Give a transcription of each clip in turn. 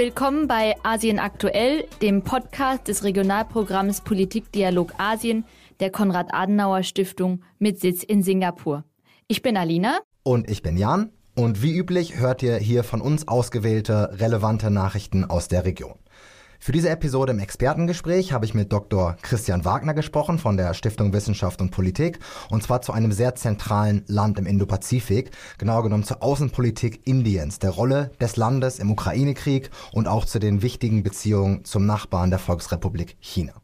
Willkommen bei Asien aktuell, dem Podcast des Regionalprogramms Politikdialog Asien der Konrad-Adenauer-Stiftung mit Sitz in Singapur. Ich bin Alina. Und ich bin Jan. Und wie üblich hört ihr hier von uns ausgewählte, relevante Nachrichten aus der Region. Für diese Episode im Expertengespräch habe ich mit Dr. Christian Wagner gesprochen von der Stiftung Wissenschaft und Politik und zwar zu einem sehr zentralen Land im Indopazifik, genauer genommen zur Außenpolitik Indiens, der Rolle des Landes im Ukraine-Krieg und auch zu den wichtigen Beziehungen zum Nachbarn der Volksrepublik China.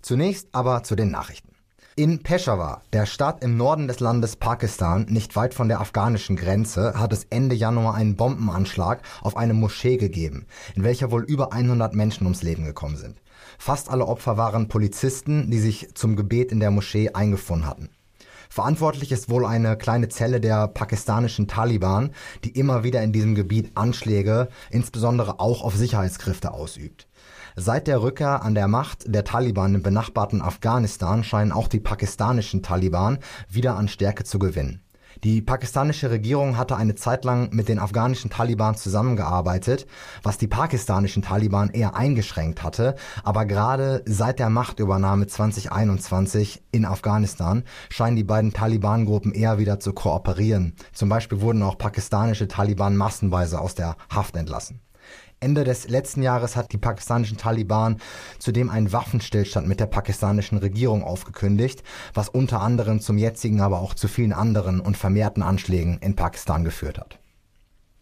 Zunächst aber zu den Nachrichten. In Peshawar, der Stadt im Norden des Landes Pakistan, nicht weit von der afghanischen Grenze, hat es Ende Januar einen Bombenanschlag auf eine Moschee gegeben, in welcher wohl über 100 Menschen ums Leben gekommen sind. Fast alle Opfer waren Polizisten, die sich zum Gebet in der Moschee eingefunden hatten. Verantwortlich ist wohl eine kleine Zelle der pakistanischen Taliban, die immer wieder in diesem Gebiet Anschläge, insbesondere auch auf Sicherheitskräfte ausübt. Seit der Rückkehr an der Macht der Taliban im benachbarten Afghanistan scheinen auch die pakistanischen Taliban wieder an Stärke zu gewinnen. Die pakistanische Regierung hatte eine Zeit lang mit den afghanischen Taliban zusammengearbeitet, was die pakistanischen Taliban eher eingeschränkt hatte, aber gerade seit der Machtübernahme 2021 in Afghanistan scheinen die beiden Taliban-Gruppen eher wieder zu kooperieren. Zum Beispiel wurden auch pakistanische Taliban massenweise aus der Haft entlassen. Ende des letzten Jahres hat die pakistanischen Taliban zudem einen Waffenstillstand mit der pakistanischen Regierung aufgekündigt, was unter anderem zum jetzigen, aber auch zu vielen anderen und vermehrten Anschlägen in Pakistan geführt hat.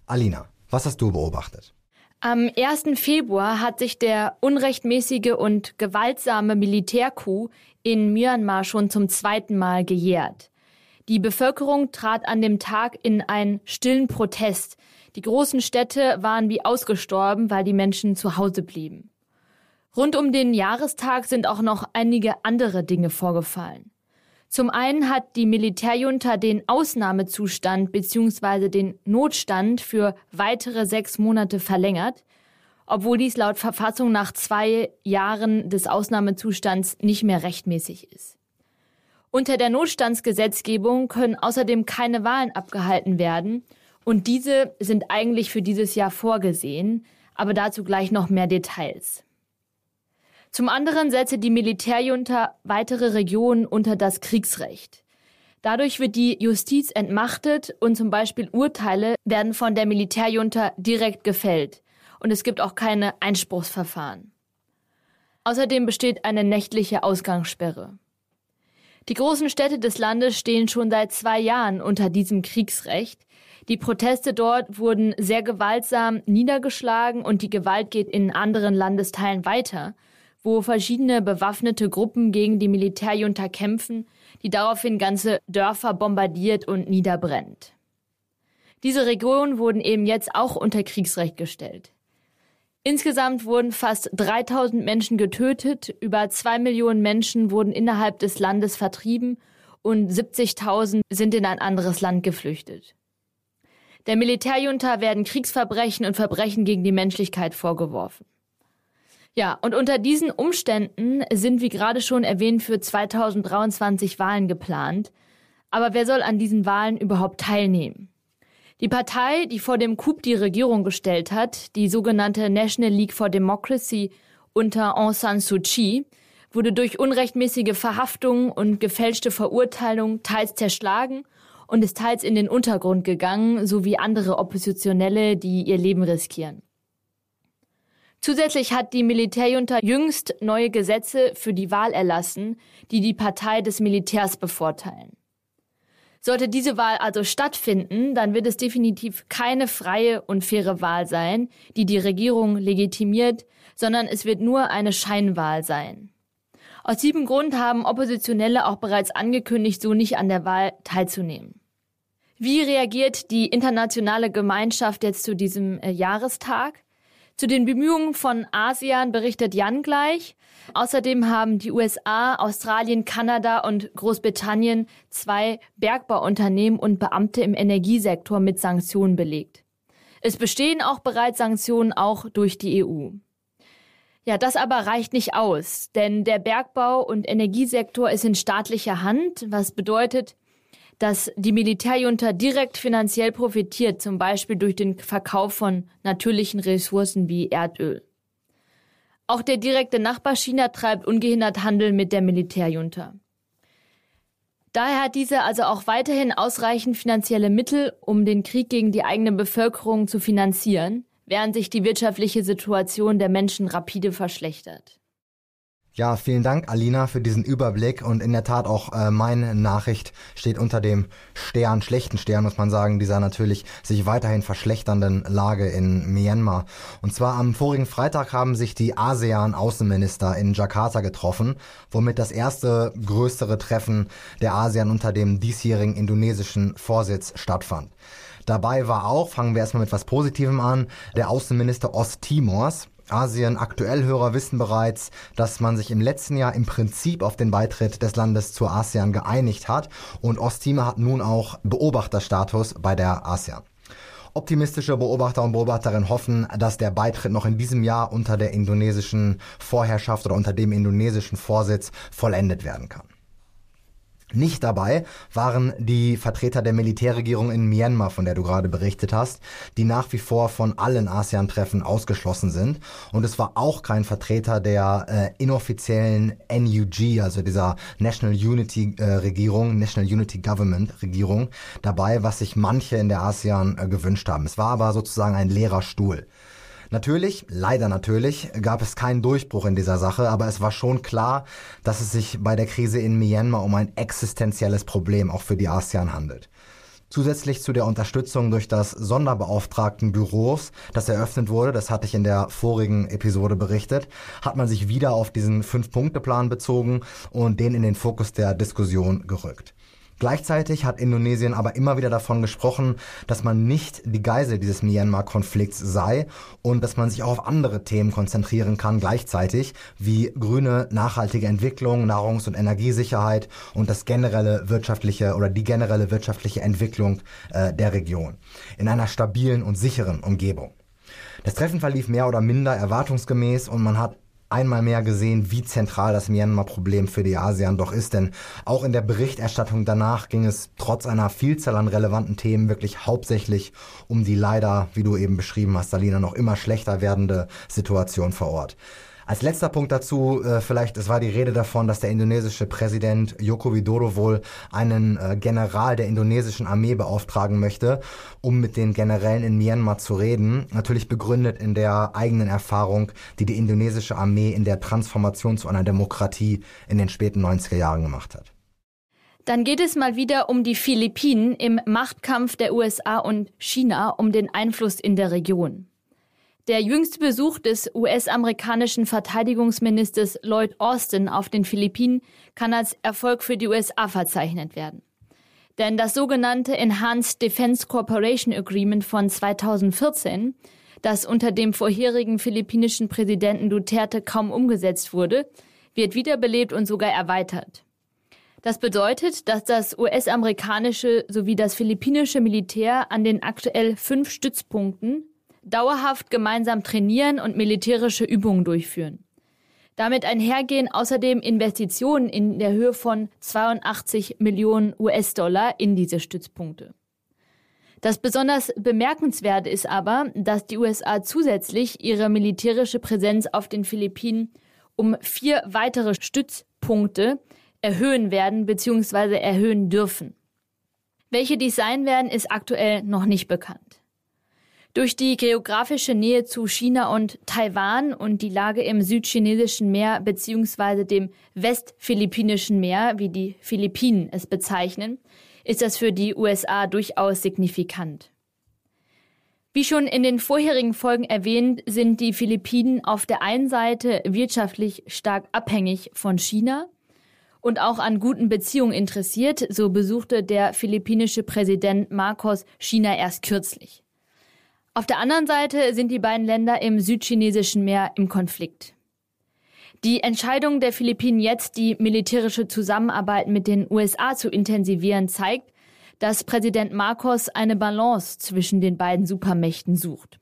Alina, was hast du beobachtet? Am 1. Februar hat sich der unrechtmäßige und gewaltsame Militärcoup in Myanmar schon zum zweiten Mal gejährt. Die Bevölkerung trat an dem Tag in einen stillen Protest die großen Städte waren wie ausgestorben, weil die Menschen zu Hause blieben. Rund um den Jahrestag sind auch noch einige andere Dinge vorgefallen. Zum einen hat die Militärjunta den Ausnahmezustand bzw. den Notstand für weitere sechs Monate verlängert, obwohl dies laut Verfassung nach zwei Jahren des Ausnahmezustands nicht mehr rechtmäßig ist. Unter der Notstandsgesetzgebung können außerdem keine Wahlen abgehalten werden und diese sind eigentlich für dieses Jahr vorgesehen, aber dazu gleich noch mehr Details. Zum anderen setze die Militärjunta weitere Regionen unter das Kriegsrecht. Dadurch wird die Justiz entmachtet und zum Beispiel Urteile werden von der Militärjunta direkt gefällt. Und es gibt auch keine Einspruchsverfahren. Außerdem besteht eine nächtliche Ausgangssperre. Die großen Städte des Landes stehen schon seit zwei Jahren unter diesem Kriegsrecht, die Proteste dort wurden sehr gewaltsam niedergeschlagen und die Gewalt geht in anderen Landesteilen weiter, wo verschiedene bewaffnete Gruppen gegen die Militärjunta kämpfen, die daraufhin ganze Dörfer bombardiert und niederbrennt. Diese Regionen wurden eben jetzt auch unter Kriegsrecht gestellt. Insgesamt wurden fast 3000 Menschen getötet, über zwei Millionen Menschen wurden innerhalb des Landes vertrieben und 70.000 sind in ein anderes Land geflüchtet. Der Militärjunta werden Kriegsverbrechen und Verbrechen gegen die Menschlichkeit vorgeworfen. Ja, und unter diesen Umständen sind, wie gerade schon erwähnt, für 2023 Wahlen geplant. Aber wer soll an diesen Wahlen überhaupt teilnehmen? Die Partei, die vor dem Coup die Regierung gestellt hat, die sogenannte National League for Democracy unter Aung San Suu Kyi, wurde durch unrechtmäßige Verhaftungen und gefälschte Verurteilungen teils zerschlagen und ist teils in den Untergrund gegangen, sowie andere Oppositionelle, die ihr Leben riskieren. Zusätzlich hat die Militärjunta jüngst neue Gesetze für die Wahl erlassen, die die Partei des Militärs bevorteilen. Sollte diese Wahl also stattfinden, dann wird es definitiv keine freie und faire Wahl sein, die die Regierung legitimiert, sondern es wird nur eine Scheinwahl sein. Aus diesem Grund haben Oppositionelle auch bereits angekündigt, so nicht an der Wahl teilzunehmen. Wie reagiert die internationale Gemeinschaft jetzt zu diesem äh, Jahrestag? Zu den Bemühungen von ASEAN berichtet Jan gleich. Außerdem haben die USA, Australien, Kanada und Großbritannien zwei Bergbauunternehmen und Beamte im Energiesektor mit Sanktionen belegt. Es bestehen auch bereits Sanktionen auch durch die EU. Ja, das aber reicht nicht aus, denn der Bergbau- und Energiesektor ist in staatlicher Hand, was bedeutet, dass die Militärjunta direkt finanziell profitiert, zum Beispiel durch den Verkauf von natürlichen Ressourcen wie Erdöl. Auch der direkte Nachbar China treibt ungehindert Handel mit der Militärjunta. Daher hat diese also auch weiterhin ausreichend finanzielle Mittel, um den Krieg gegen die eigene Bevölkerung zu finanzieren, während sich die wirtschaftliche Situation der Menschen rapide verschlechtert. Ja, vielen Dank, Alina, für diesen Überblick. Und in der Tat auch äh, meine Nachricht steht unter dem Stern, schlechten Stern, muss man sagen, dieser natürlich sich weiterhin verschlechternden Lage in Myanmar. Und zwar am vorigen Freitag haben sich die ASEAN-Außenminister in Jakarta getroffen, womit das erste größere Treffen der ASEAN unter dem diesjährigen indonesischen Vorsitz stattfand. Dabei war auch, fangen wir erstmal mit was Positivem an, der Außenminister Osttimors. Asien aktuell Hörer wissen bereits, dass man sich im letzten Jahr im Prinzip auf den Beitritt des Landes zur ASEAN geeinigt hat und Osttimor hat nun auch Beobachterstatus bei der ASEAN. Optimistische Beobachter und Beobachterinnen hoffen, dass der Beitritt noch in diesem Jahr unter der indonesischen Vorherrschaft oder unter dem indonesischen Vorsitz vollendet werden kann. Nicht dabei waren die Vertreter der Militärregierung in Myanmar, von der du gerade berichtet hast, die nach wie vor von allen ASEAN-Treffen ausgeschlossen sind. Und es war auch kein Vertreter der äh, inoffiziellen NUG, also dieser National Unity äh, Regierung, National Unity Government Regierung, dabei, was sich manche in der ASEAN äh, gewünscht haben. Es war aber sozusagen ein leerer Stuhl. Natürlich, leider natürlich, gab es keinen Durchbruch in dieser Sache, aber es war schon klar, dass es sich bei der Krise in Myanmar um ein existenzielles Problem auch für die ASEAN handelt. Zusätzlich zu der Unterstützung durch das Sonderbeauftragtenbüros, das eröffnet wurde, das hatte ich in der vorigen Episode berichtet, hat man sich wieder auf diesen Fünf-Punkte-Plan bezogen und den in den Fokus der Diskussion gerückt. Gleichzeitig hat Indonesien aber immer wieder davon gesprochen, dass man nicht die Geisel dieses Myanmar-Konflikts sei und dass man sich auch auf andere Themen konzentrieren kann gleichzeitig, wie grüne, nachhaltige Entwicklung, Nahrungs- und Energiesicherheit und das generelle wirtschaftliche oder die generelle wirtschaftliche Entwicklung äh, der Region in einer stabilen und sicheren Umgebung. Das Treffen verlief mehr oder minder erwartungsgemäß und man hat einmal mehr gesehen, wie zentral das Myanmar-Problem für die ASEAN doch ist. Denn auch in der Berichterstattung danach ging es trotz einer Vielzahl an relevanten Themen wirklich hauptsächlich um die leider, wie du eben beschrieben hast, Salina, noch immer schlechter werdende Situation vor Ort. Als letzter Punkt dazu, äh, vielleicht, es war die Rede davon, dass der indonesische Präsident Joko Widodo wohl einen äh, General der indonesischen Armee beauftragen möchte, um mit den Generälen in Myanmar zu reden. Natürlich begründet in der eigenen Erfahrung, die die indonesische Armee in der Transformation zu einer Demokratie in den späten 90er Jahren gemacht hat. Dann geht es mal wieder um die Philippinen im Machtkampf der USA und China um den Einfluss in der Region. Der jüngste Besuch des US-amerikanischen Verteidigungsministers Lloyd Austin auf den Philippinen kann als Erfolg für die USA verzeichnet werden. Denn das sogenannte Enhanced Defense Cooperation Agreement von 2014, das unter dem vorherigen philippinischen Präsidenten Duterte kaum umgesetzt wurde, wird wiederbelebt und sogar erweitert. Das bedeutet, dass das US-amerikanische sowie das philippinische Militär an den aktuell fünf Stützpunkten dauerhaft gemeinsam trainieren und militärische Übungen durchführen. Damit einhergehen außerdem Investitionen in der Höhe von 82 Millionen US-Dollar in diese Stützpunkte. Das besonders bemerkenswerte ist aber, dass die USA zusätzlich ihre militärische Präsenz auf den Philippinen um vier weitere Stützpunkte erhöhen werden bzw. erhöhen dürfen. Welche dies sein werden, ist aktuell noch nicht bekannt. Durch die geografische Nähe zu China und Taiwan und die Lage im südchinesischen Meer bzw. dem westphilippinischen Meer, wie die Philippinen es bezeichnen, ist das für die USA durchaus signifikant. Wie schon in den vorherigen Folgen erwähnt, sind die Philippinen auf der einen Seite wirtschaftlich stark abhängig von China und auch an guten Beziehungen interessiert, so besuchte der philippinische Präsident Marcos China erst kürzlich. Auf der anderen Seite sind die beiden Länder im südchinesischen Meer im Konflikt. Die Entscheidung der Philippinen jetzt, die militärische Zusammenarbeit mit den USA zu intensivieren, zeigt, dass Präsident Marcos eine Balance zwischen den beiden Supermächten sucht.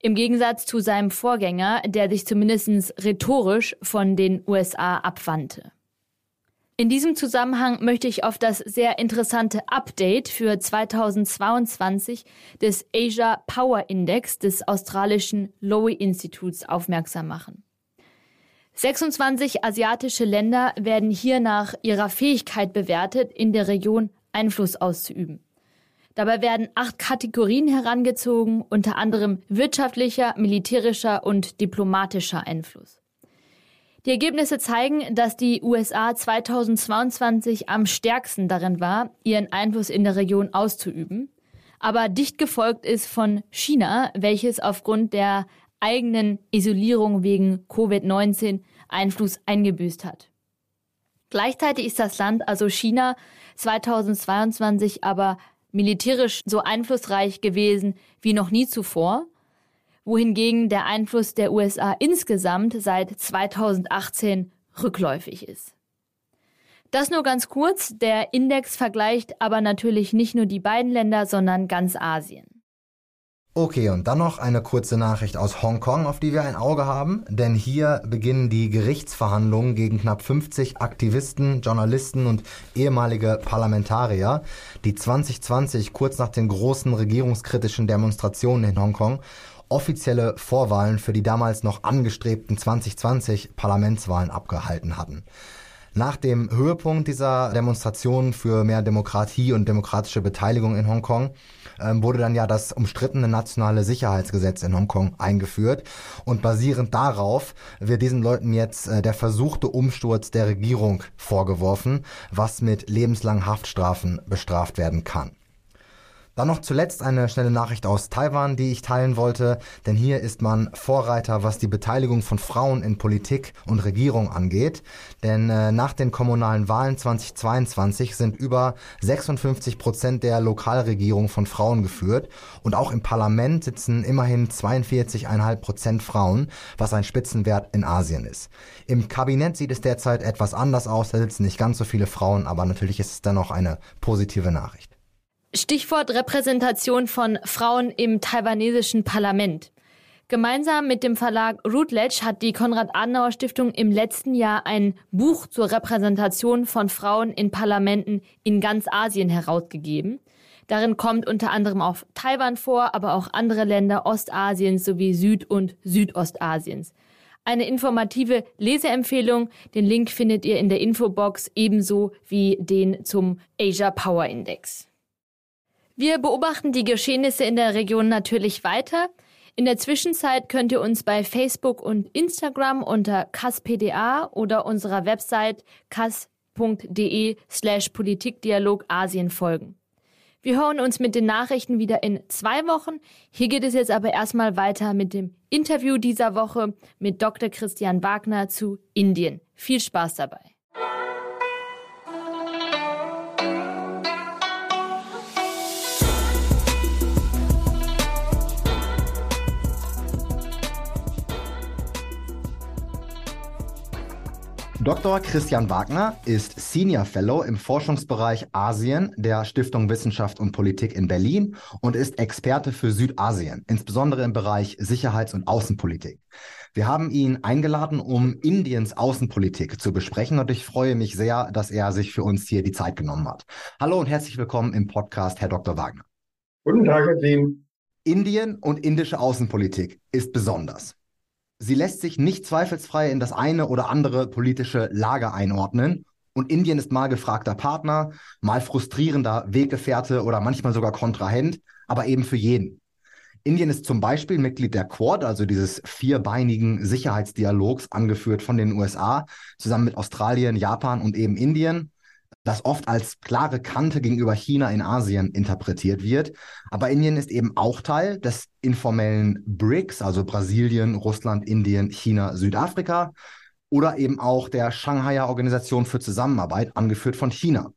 Im Gegensatz zu seinem Vorgänger, der sich zumindest rhetorisch von den USA abwandte. In diesem Zusammenhang möchte ich auf das sehr interessante Update für 2022 des Asia Power Index des australischen Lowy Instituts aufmerksam machen. 26 asiatische Länder werden hier nach ihrer Fähigkeit bewertet, in der Region Einfluss auszuüben. Dabei werden acht Kategorien herangezogen, unter anderem wirtschaftlicher, militärischer und diplomatischer Einfluss. Die Ergebnisse zeigen, dass die USA 2022 am stärksten darin war, ihren Einfluss in der Region auszuüben, aber dicht gefolgt ist von China, welches aufgrund der eigenen Isolierung wegen Covid-19 Einfluss eingebüßt hat. Gleichzeitig ist das Land, also China, 2022 aber militärisch so einflussreich gewesen wie noch nie zuvor wohingegen der Einfluss der USA insgesamt seit 2018 rückläufig ist. Das nur ganz kurz, der Index vergleicht aber natürlich nicht nur die beiden Länder, sondern ganz Asien. Okay, und dann noch eine kurze Nachricht aus Hongkong, auf die wir ein Auge haben, denn hier beginnen die Gerichtsverhandlungen gegen knapp 50 Aktivisten, Journalisten und ehemalige Parlamentarier, die 2020 kurz nach den großen regierungskritischen Demonstrationen in Hongkong offizielle Vorwahlen für die damals noch angestrebten 2020 Parlamentswahlen abgehalten hatten. Nach dem Höhepunkt dieser Demonstrationen für mehr Demokratie und demokratische Beteiligung in Hongkong ähm, wurde dann ja das umstrittene nationale Sicherheitsgesetz in Hongkong eingeführt. Und basierend darauf wird diesen Leuten jetzt äh, der versuchte Umsturz der Regierung vorgeworfen, was mit lebenslangen Haftstrafen bestraft werden kann. Dann noch zuletzt eine schnelle Nachricht aus Taiwan, die ich teilen wollte, denn hier ist man Vorreiter, was die Beteiligung von Frauen in Politik und Regierung angeht. Denn äh, nach den kommunalen Wahlen 2022 sind über 56 Prozent der Lokalregierung von Frauen geführt und auch im Parlament sitzen immerhin 42,5 Prozent Frauen, was ein Spitzenwert in Asien ist. Im Kabinett sieht es derzeit etwas anders aus, da sitzen nicht ganz so viele Frauen, aber natürlich ist es dann auch eine positive Nachricht. Stichwort Repräsentation von Frauen im taiwanesischen Parlament. Gemeinsam mit dem Verlag Routledge hat die Konrad-Adenauer-Stiftung im letzten Jahr ein Buch zur Repräsentation von Frauen in Parlamenten in ganz Asien herausgegeben. Darin kommt unter anderem auch Taiwan vor, aber auch andere Länder Ostasiens sowie Süd- und Südostasiens. Eine informative Leseempfehlung. Den Link findet ihr in der Infobox ebenso wie den zum Asia Power Index. Wir beobachten die Geschehnisse in der Region natürlich weiter. In der Zwischenzeit könnt ihr uns bei Facebook und Instagram unter kaspda oder unserer Website kas.de slash Politikdialog Asien folgen. Wir hören uns mit den Nachrichten wieder in zwei Wochen. Hier geht es jetzt aber erstmal weiter mit dem Interview dieser Woche mit Dr. Christian Wagner zu Indien. Viel Spaß dabei. Dr. Christian Wagner ist Senior Fellow im Forschungsbereich Asien der Stiftung Wissenschaft und Politik in Berlin und ist Experte für Südasien, insbesondere im Bereich Sicherheits- und Außenpolitik. Wir haben ihn eingeladen, um Indiens Außenpolitik zu besprechen und ich freue mich sehr, dass er sich für uns hier die Zeit genommen hat. Hallo und herzlich willkommen im Podcast, Herr Dr. Wagner. Guten Tag, Herr Team. Indien und indische Außenpolitik ist besonders. Sie lässt sich nicht zweifelsfrei in das eine oder andere politische Lager einordnen. Und Indien ist mal gefragter Partner, mal frustrierender Weggefährte oder manchmal sogar Kontrahent, aber eben für jeden. Indien ist zum Beispiel Mitglied der Quad, also dieses vierbeinigen Sicherheitsdialogs, angeführt von den USA, zusammen mit Australien, Japan und eben Indien das oft als klare Kante gegenüber China in Asien interpretiert wird. Aber Indien ist eben auch Teil des informellen BRICS, also Brasilien, Russland, Indien, China, Südafrika oder eben auch der Shanghaier Organisation für Zusammenarbeit, angeführt von China.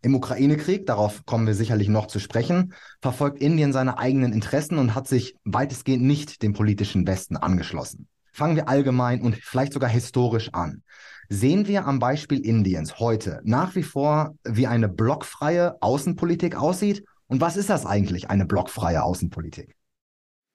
Im Ukraine-Krieg, darauf kommen wir sicherlich noch zu sprechen, verfolgt Indien seine eigenen Interessen und hat sich weitestgehend nicht dem politischen Westen angeschlossen. Fangen wir allgemein und vielleicht sogar historisch an sehen wir am Beispiel Indiens heute nach wie vor, wie eine blockfreie Außenpolitik aussieht? Und was ist das eigentlich, eine blockfreie Außenpolitik?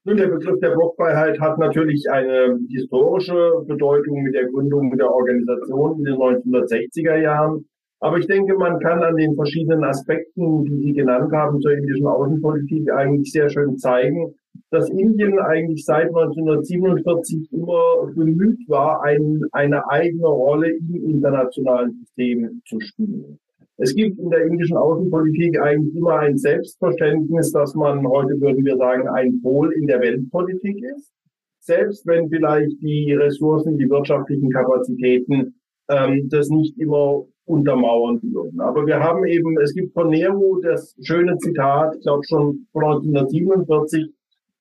Nun, der Begriff der Blockfreiheit hat natürlich eine historische Bedeutung mit der Gründung der Organisation in den 1960er Jahren. Aber ich denke, man kann an den verschiedenen Aspekten, die Sie genannt haben, zur indischen Außenpolitik eigentlich sehr schön zeigen, dass Indien eigentlich seit 1947 immer bemüht war, ein, eine eigene Rolle im internationalen System zu spielen. Es gibt in der indischen Außenpolitik eigentlich immer ein Selbstverständnis, dass man heute würden wir sagen, ein Pol in der Weltpolitik ist. Selbst wenn vielleicht die Ressourcen, die wirtschaftlichen Kapazitäten ähm, das nicht immer untermauern würden. Aber wir haben eben, es gibt von Nehru das schöne Zitat, ich glaube schon von 1947,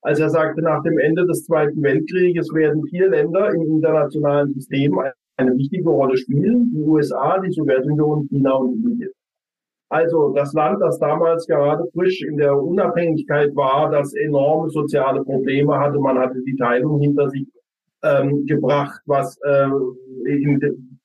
als er sagte, nach dem Ende des Zweiten Weltkrieges werden vier Länder im internationalen System eine wichtige Rolle spielen. Die USA, die Sowjetunion, China und Indien. Also das Land, das damals gerade frisch in der Unabhängigkeit war, das enorme soziale Probleme hatte. Man hatte die Teilung hinter sich ähm, gebracht, was äh, in,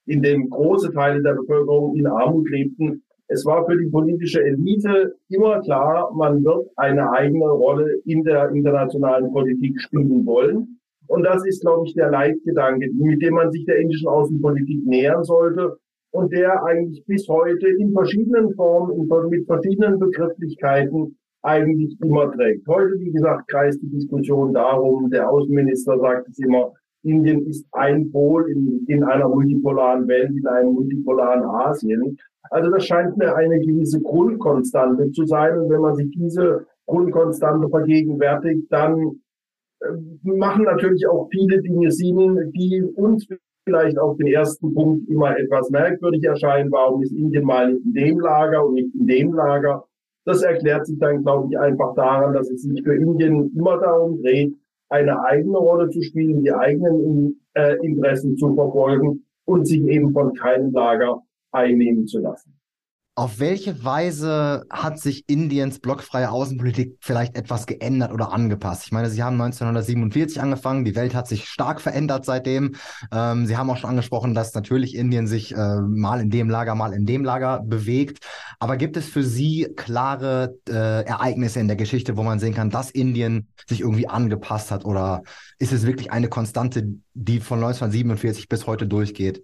in dem große Teile der Bevölkerung in Armut lebten. Es war für die politische Elite immer klar, man wird eine eigene Rolle in der internationalen Politik spielen wollen. Und das ist, glaube ich, der Leitgedanke, mit dem man sich der indischen Außenpolitik nähern sollte und der eigentlich bis heute in verschiedenen Formen, mit verschiedenen Begrifflichkeiten eigentlich immer trägt. Heute, wie gesagt, kreist die Diskussion darum, der Außenminister sagt es immer, Indien ist ein Pol in, in einer multipolaren Welt, in einem multipolaren Asien. Also das scheint mir eine gewisse Grundkonstante zu sein. Und wenn man sich diese Grundkonstante vergegenwärtigt, dann machen natürlich auch viele Dinge Sinn, die uns vielleicht auf den ersten Punkt immer etwas merkwürdig erscheinen. Warum ist Indien mal nicht in dem Lager und nicht in dem Lager? Das erklärt sich dann, glaube ich, einfach daran, dass es sich für Indien immer darum dreht, eine eigene Rolle zu spielen, die eigenen äh, Interessen zu verfolgen und sich eben von keinem Lager einnehmen zu lassen. Auf welche Weise hat sich Indiens blockfreie Außenpolitik vielleicht etwas geändert oder angepasst? Ich meine, Sie haben 1947 angefangen, die Welt hat sich stark verändert seitdem. Ähm, Sie haben auch schon angesprochen, dass natürlich Indien sich äh, mal in dem Lager, mal in dem Lager bewegt. Aber gibt es für Sie klare äh, Ereignisse in der Geschichte, wo man sehen kann, dass Indien sich irgendwie angepasst hat? Oder ist es wirklich eine Konstante, die von 1947 bis heute durchgeht?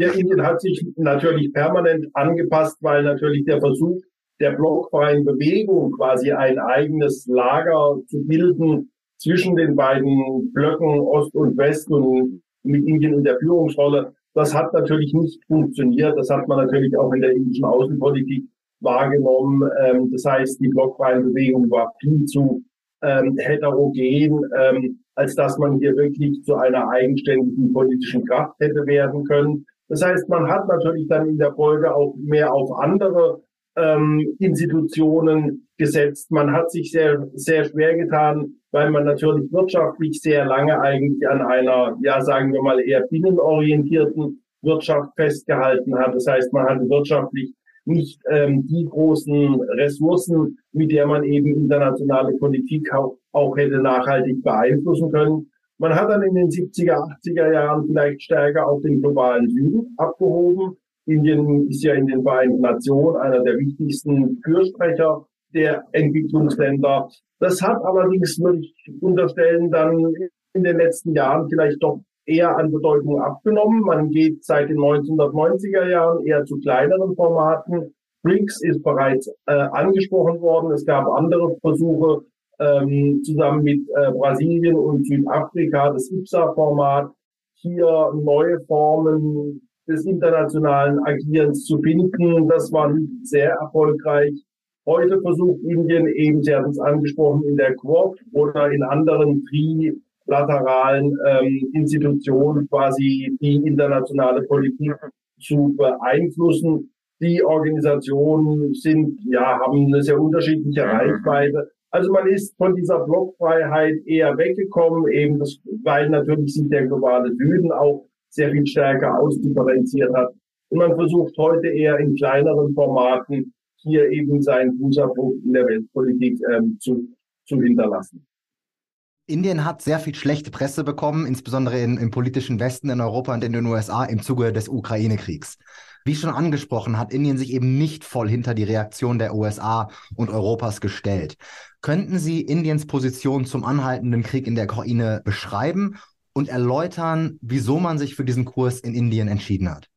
Ja, Indien hat sich natürlich permanent angepasst, weil natürlich der Versuch der blockfreien Bewegung quasi ein eigenes Lager zu bilden zwischen den beiden Blöcken Ost und West und mit Indien in der Führungsrolle, das hat natürlich nicht funktioniert. Das hat man natürlich auch in der indischen Außenpolitik wahrgenommen. Ähm, das heißt, die blockfreie Bewegung war viel zu ähm, heterogen, ähm, als dass man hier wirklich zu einer eigenständigen politischen Kraft hätte werden können. Das heißt, man hat natürlich dann in der Folge auch mehr auf andere ähm, Institutionen gesetzt. Man hat sich sehr, sehr schwer getan, weil man natürlich wirtschaftlich sehr lange eigentlich an einer, ja, sagen wir mal, eher binnenorientierten Wirtschaft festgehalten hat. Das heißt, man hatte wirtschaftlich nicht ähm, die großen Ressourcen, mit der man eben internationale Politik auch, auch hätte nachhaltig beeinflussen können. Man hat dann in den 70er, 80er Jahren vielleicht stärker auf den globalen Süden abgehoben. Indien ist ja in den Vereinten Nationen einer der wichtigsten Fürsprecher der Entwicklungsländer. Das hat allerdings, würde ich unterstellen, dann in den letzten Jahren vielleicht doch eher an Bedeutung abgenommen. Man geht seit den 1990er Jahren eher zu kleineren Formaten. BRICS ist bereits äh, angesprochen worden. Es gab andere Versuche, ähm, zusammen mit äh, Brasilien und Südafrika das IPSA-Format hier neue Formen des internationalen Agierens zu finden. Das war nicht sehr erfolgreich. Heute versucht Indien eben, Sie hatten es angesprochen, in der Quad oder in anderen trilateralen ähm, Institutionen quasi die internationale Politik zu beeinflussen. Die Organisationen sind, ja, haben eine sehr unterschiedliche Reichweite. Also man ist von dieser Blockfreiheit eher weggekommen, eben das, weil natürlich sich der globale Süden auch sehr viel stärker ausdifferenziert hat. Und man versucht heute eher in kleineren Formaten hier eben seinen Fußabdruck in der Weltpolitik ähm, zu, zu hinterlassen. Indien hat sehr viel schlechte Presse bekommen, insbesondere in, im politischen Westen, in Europa und in den USA im Zuge des Ukraine-Kriegs. Wie schon angesprochen, hat Indien sich eben nicht voll hinter die Reaktion der USA und Europas gestellt. Könnten Sie Indiens Position zum anhaltenden Krieg in der Ukraine beschreiben und erläutern, wieso man sich für diesen Kurs in Indien entschieden hat?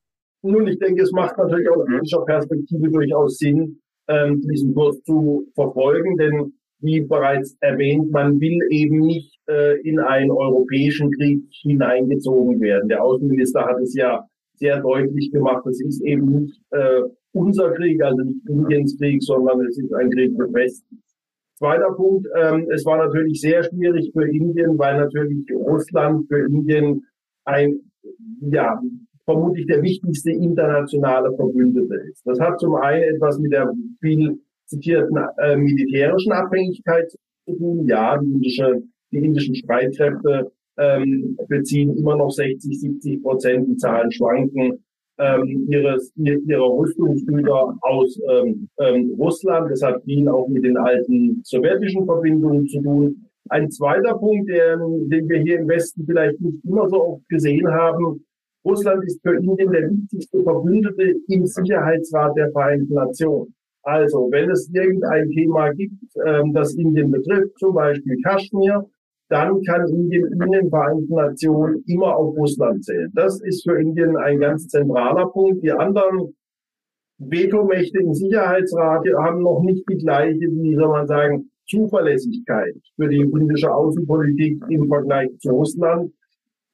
Nun, ich denke, es macht natürlich aus politischer Perspektive durchaus Sinn, ähm, diesen Kurs zu verfolgen, denn wie bereits erwähnt, man will eben nicht äh, in einen europäischen Krieg hineingezogen werden. Der Außenminister hat es ja sehr deutlich gemacht, es ist eben nicht äh, unser Krieg, also nicht Indiens Krieg, sondern es ist ein Krieg des Westens. Zweiter Punkt, ähm, es war natürlich sehr schwierig für Indien, weil natürlich Russland für Indien ein, ja, vermutlich der wichtigste internationale Verbündete ist. Das hat zum einen etwas mit der viel zitierten äh, militärischen Abhängigkeit zu tun. Ja, die, indische, die indischen Streitkräfte ähm, beziehen immer noch 60, 70 Prozent, die Zahlen schwanken, ähm, ihres, ihrer Rüstungsgüter aus ähm, ähm, Russland. Das hat viel auch mit den alten sowjetischen Verbindungen zu tun. Ein zweiter Punkt, der, den wir hier im Westen vielleicht nicht immer so oft gesehen haben, Russland ist für Indien der wichtigste Verbündete im Sicherheitsrat der Vereinten Nationen. Also, wenn es irgendein Thema gibt, ähm, das Indien betrifft, zum Beispiel Kaschmir, dann kann Indien in den Vereinten Nationen immer auf Russland zählen. Das ist für Indien ein ganz zentraler Punkt. Die anderen Vetomächte im Sicherheitsrat haben noch nicht die gleiche, wie soll man sagen, Zuverlässigkeit für die indische Außenpolitik im Vergleich zu Russland.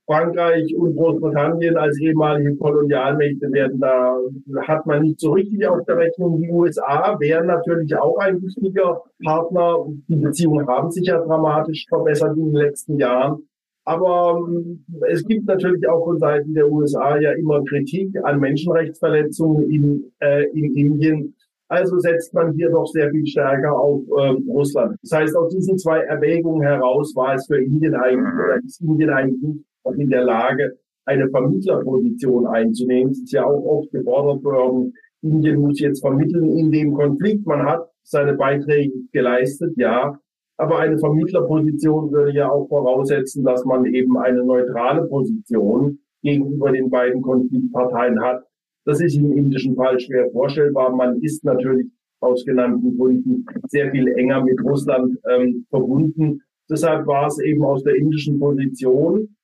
Frankreich und Großbritannien als ehemalige Kolonialmächte werden da, hat man nicht so richtig auf der Rechnung. Die USA wären natürlich auch ein wichtiger Partner. Die Beziehungen haben sich ja dramatisch verbessert in den letzten Jahren. Aber ähm, es gibt natürlich auch von Seiten der USA ja immer Kritik an Menschenrechtsverletzungen in, äh, in Indien. Also setzt man hier doch sehr viel stärker auf äh, Russland. Das heißt, aus diesen zwei Erwägungen heraus war es für Indien eigentlich, oder ist Indien eigentlich in der Lage, eine Vermittlerposition einzunehmen. Es ist ja auch oft gefordert worden, Indien muss jetzt vermitteln in dem Konflikt. Man hat seine Beiträge geleistet, ja. Aber eine Vermittlerposition würde ja auch voraussetzen, dass man eben eine neutrale Position gegenüber den beiden Konfliktparteien hat. Das ist im indischen Fall schwer vorstellbar. Man ist natürlich aus genannten Gründen sehr viel enger mit Russland ähm, verbunden. Deshalb war es eben aus der indischen Position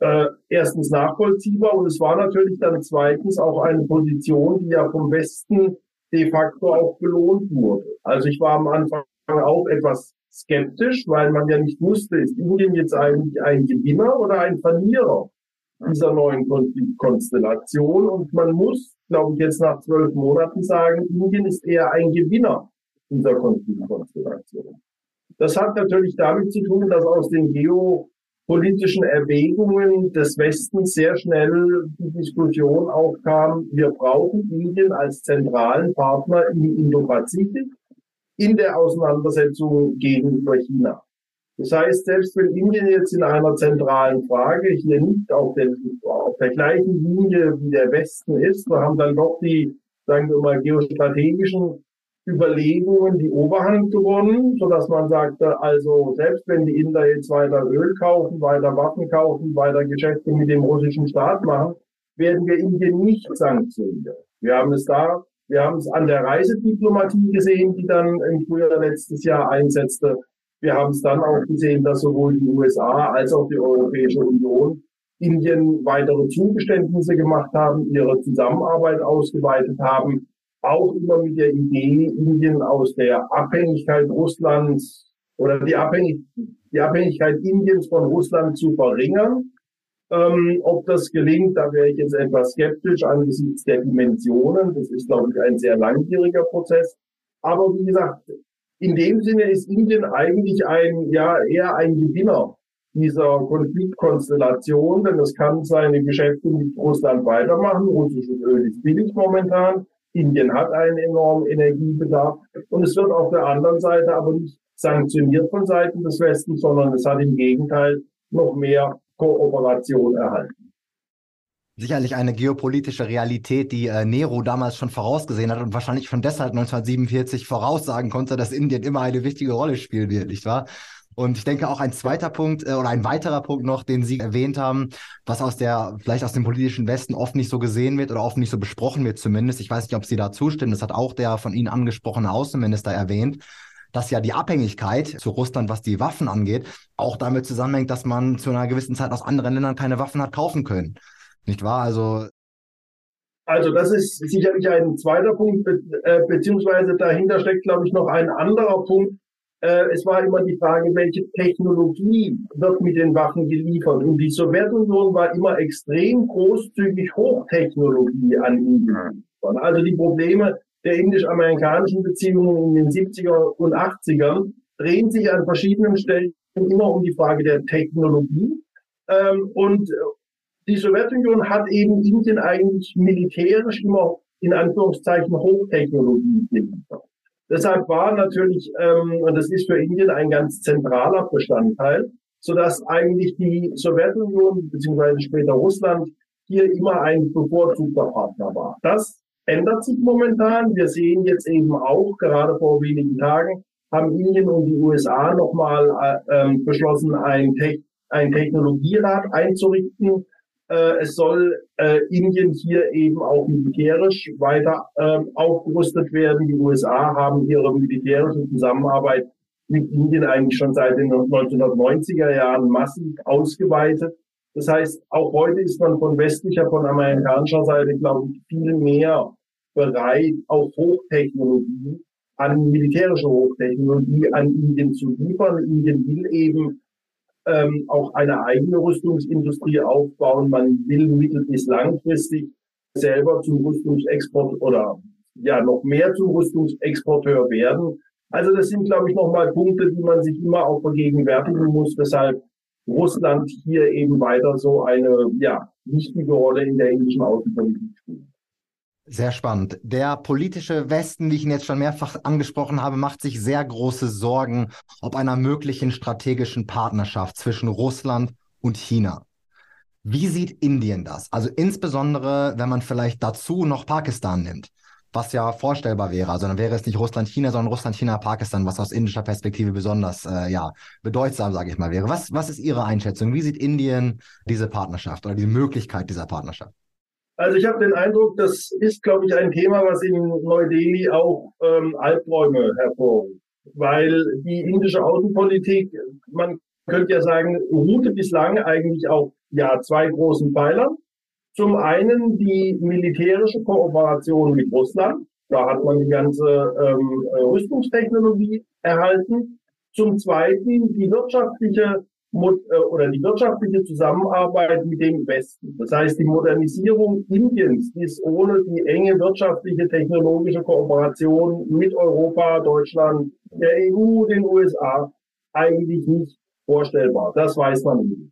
äh, erstens nachvollziehbar und es war natürlich dann zweitens auch eine Position, die ja vom Westen de facto auch belohnt wurde. Also ich war am Anfang auch etwas skeptisch, weil man ja nicht wusste, ist Indien jetzt eigentlich ein Gewinner oder ein Verlierer dieser neuen Konstellation. Und man muss, glaube ich, jetzt nach zwölf Monaten sagen, Indien ist eher ein Gewinner dieser Konfliktkonstellation. Das hat natürlich damit zu tun, dass aus den Geo politischen Erwägungen des Westens sehr schnell die Diskussion aufkam, wir brauchen Indien als zentralen Partner im Indo-Pazifik in der Auseinandersetzung gegenüber China. Das heißt, selbst wenn Indien jetzt in einer zentralen Frage hier nicht auf, den, auf der gleichen Linie wie der Westen ist, wir haben dann doch die, sagen wir mal, geostrategischen Überlegungen die Oberhand gewonnen, so dass man sagte, also selbst wenn die Inder jetzt weiter Öl kaufen, weiter Waffen kaufen, weiter Geschäfte mit dem russischen Staat machen, werden wir Indien nicht sanktionieren. Wir haben es da, wir haben es an der Reisediplomatie gesehen, die dann im Frühjahr letztes Jahr einsetzte. Wir haben es dann auch gesehen, dass sowohl die USA als auch die Europäische Union Indien weitere Zugeständnisse gemacht haben, ihre Zusammenarbeit ausgeweitet haben auch immer mit der Idee, Indien aus der Abhängigkeit Russlands oder die, Abhängig die Abhängigkeit Indiens von Russland zu verringern. Ähm, ob das gelingt, da wäre ich jetzt etwas skeptisch angesichts der Dimensionen. Das ist, glaube ich, ein sehr langwieriger Prozess. Aber wie gesagt, in dem Sinne ist Indien eigentlich ein, ja, eher ein Gewinner dieser Konfliktkonstellation, denn es kann seine Geschäfte mit Russland weitermachen. Russisches Öl ist billig momentan. Indien hat einen enormen Energiebedarf und es wird auf der anderen Seite aber nicht sanktioniert von Seiten des Westens, sondern es hat im Gegenteil noch mehr Kooperation erhalten. Sicherlich eine geopolitische Realität, die äh, Nero damals schon vorausgesehen hat und wahrscheinlich schon deshalb 1947 voraussagen konnte, dass Indien immer eine wichtige Rolle spielen wird, nicht wahr? Und ich denke auch ein zweiter Punkt äh, oder ein weiterer Punkt noch, den Sie erwähnt haben, was aus der, vielleicht aus dem politischen Westen oft nicht so gesehen wird oder oft nicht so besprochen wird zumindest. Ich weiß nicht, ob Sie da zustimmen. Das hat auch der von Ihnen angesprochene Außenminister erwähnt dass ja die Abhängigkeit zu Russland, was die Waffen angeht, auch damit zusammenhängt, dass man zu einer gewissen Zeit aus anderen Ländern keine Waffen hat kaufen können. Nicht wahr? Also Also das ist sicherlich ein zweiter Punkt, be äh, beziehungsweise dahinter steckt, glaube ich, noch ein anderer Punkt. Äh, es war immer die Frage, welche Technologie wird mit den Waffen geliefert. Und die Sowjetunion war immer extrem großzügig Hochtechnologie an Indien. Also die Probleme der indisch-amerikanischen Beziehungen in den 70er und 80ern drehen sich an verschiedenen Stellen immer um die Frage der Technologie. Ähm, und die Sowjetunion hat eben Indien eigentlich militärisch immer in Anführungszeichen Hochtechnologie geliefert. Deshalb war natürlich, ähm, und das ist für Indien ein ganz zentraler Bestandteil, so dass eigentlich die Sowjetunion beziehungsweise später Russland hier immer ein bevorzugter Partner war. Das ändert sich momentan. Wir sehen jetzt eben auch, gerade vor wenigen Tagen, haben Indien und die USA nochmal äh, ähm, beschlossen, ein, Te ein Technologierat einzurichten, äh, es soll äh, Indien hier eben auch militärisch weiter äh, aufgerüstet werden. Die USA haben ihre militärische Zusammenarbeit mit Indien eigentlich schon seit den 1990er Jahren massiv ausgeweitet. Das heißt, auch heute ist man von westlicher, von amerikanischer Seite, glaube ich, viel mehr bereit, auch Hochtechnologie an militärische Hochtechnologie an Indien zu liefern. Indien will eben ähm, auch eine eigene Rüstungsindustrie aufbauen. Man will mittel- bis langfristig selber zum Rüstungsexport oder ja noch mehr zum Rüstungsexporteur werden. Also das sind, glaube ich, nochmal Punkte, die man sich immer auch vergegenwärtigen muss, weshalb Russland hier eben weiter so eine ja, wichtige Rolle in der indischen Außenpolitik. Sehr spannend. Der politische Westen, wie ich ihn jetzt schon mehrfach angesprochen habe, macht sich sehr große Sorgen ob einer möglichen strategischen Partnerschaft zwischen Russland und China. Wie sieht Indien das? Also insbesondere, wenn man vielleicht dazu noch Pakistan nimmt, was ja vorstellbar wäre. Also dann wäre es nicht Russland-China, sondern Russland-China-Pakistan, was aus indischer Perspektive besonders äh, ja, bedeutsam, sage ich mal, wäre. Was, was ist Ihre Einschätzung? Wie sieht Indien diese Partnerschaft oder die Möglichkeit dieser Partnerschaft? Also ich habe den Eindruck, das ist, glaube ich, ein Thema, was in Neu-Delhi auch ähm, Albträume hervorruft. Weil die indische Außenpolitik, man könnte ja sagen, ruhte bislang eigentlich auf ja, zwei großen Pfeilern. Zum einen die militärische Kooperation mit Russland. Da hat man die ganze ähm, Rüstungstechnologie erhalten. Zum zweiten die wirtschaftliche oder die wirtschaftliche Zusammenarbeit mit dem Westen. Das heißt, die Modernisierung Indiens ist ohne die enge wirtschaftliche, technologische Kooperation mit Europa, Deutschland, der EU, den USA eigentlich nicht vorstellbar. Das weiß man nicht.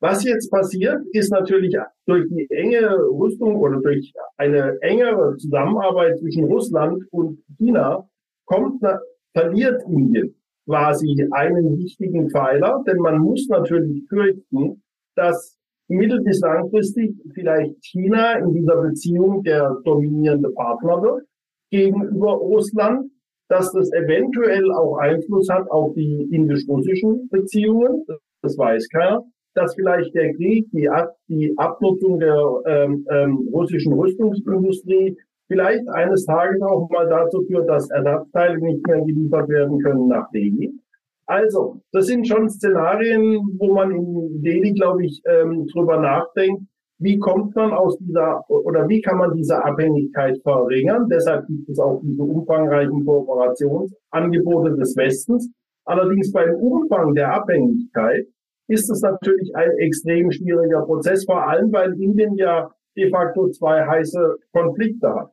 Was jetzt passiert, ist natürlich durch die enge Rüstung oder durch eine engere Zusammenarbeit zwischen Russland und China kommt, verliert Indien quasi einen wichtigen Pfeiler, denn man muss natürlich fürchten, dass mittel- bis langfristig vielleicht China in dieser Beziehung der dominierende Partner wird gegenüber Russland, dass das eventuell auch Einfluss hat auf die indisch-russischen Beziehungen, das weiß keiner, dass vielleicht der Krieg, die, Ab die Abnutzung der ähm, ähm, russischen Rüstungsindustrie vielleicht eines Tages auch mal dazu führt, dass Ersatzteile nicht mehr geliefert werden können nach Delhi. Also, das sind schon Szenarien, wo man in Delhi, glaube ich, ähm, drüber nachdenkt, wie kommt man aus dieser oder wie kann man diese Abhängigkeit verringern. Deshalb gibt es auch diese umfangreichen Kooperationsangebote des Westens. Allerdings beim Umfang der Abhängigkeit ist es natürlich ein extrem schwieriger Prozess, vor allem weil Indien ja de facto zwei heiße Konflikte hat.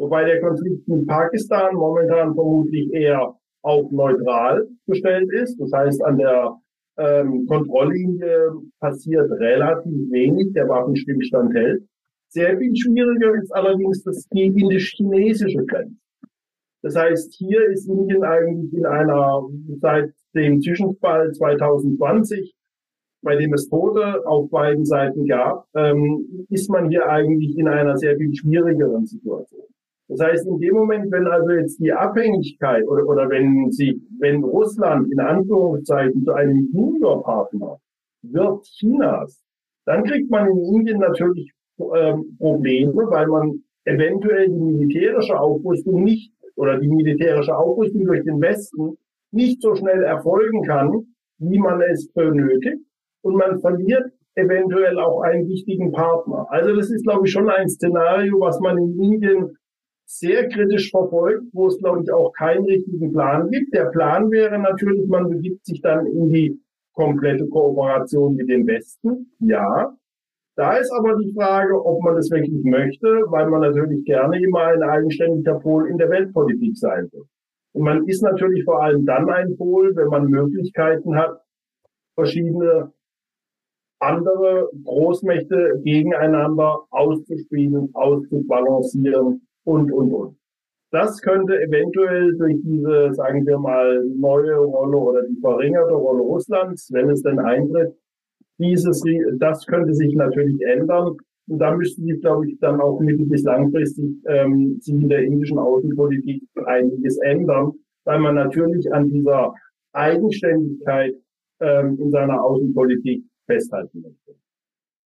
Wobei der Konflikt in Pakistan momentan vermutlich eher auch neutral gestellt ist. Das heißt, an der ähm, Kontrolllinie passiert relativ wenig, der Waffenstillstand hält. Sehr viel schwieriger ist allerdings das die indisch-chinesische Grenze. Das heißt, hier ist Indien eigentlich in einer, seit dem Zwischenfall 2020, bei dem es Tote auf beiden Seiten gab, ähm, ist man hier eigentlich in einer sehr viel schwierigeren Situation. Das heißt, in dem Moment, wenn also jetzt die Abhängigkeit oder, oder wenn sie, wenn Russland in Anführungszeichen zu einem Juniorpartner wird Chinas, dann kriegt man in Indien natürlich ähm, Probleme, weil man eventuell die militärische Aufrüstung nicht oder die militärische Aufrüstung durch den Westen nicht so schnell erfolgen kann, wie man es benötigt. Und man verliert eventuell auch einen wichtigen Partner. Also das ist, glaube ich, schon ein Szenario, was man in Indien sehr kritisch verfolgt, wo es, glaube ich, auch keinen richtigen Plan gibt. Der Plan wäre natürlich, man begibt sich dann in die komplette Kooperation mit dem Westen. Ja. Da ist aber die Frage, ob man das wirklich möchte, weil man natürlich gerne immer ein eigenständiger Pol in der Weltpolitik sein will. Und man ist natürlich vor allem dann ein Pol, wenn man Möglichkeiten hat, verschiedene andere Großmächte gegeneinander auszuspielen, auszubalancieren und, und, und. Das könnte eventuell durch diese, sagen wir mal, neue Rolle oder die verringerte Rolle Russlands, wenn es denn eintritt, dieses, das könnte sich natürlich ändern. Und da müsste sich, glaube ich, dann auch mittel- bis langfristig ähm, sich in der indischen Außenpolitik einiges ändern, weil man natürlich an dieser Eigenständigkeit ähm, in seiner Außenpolitik festhalten möchte.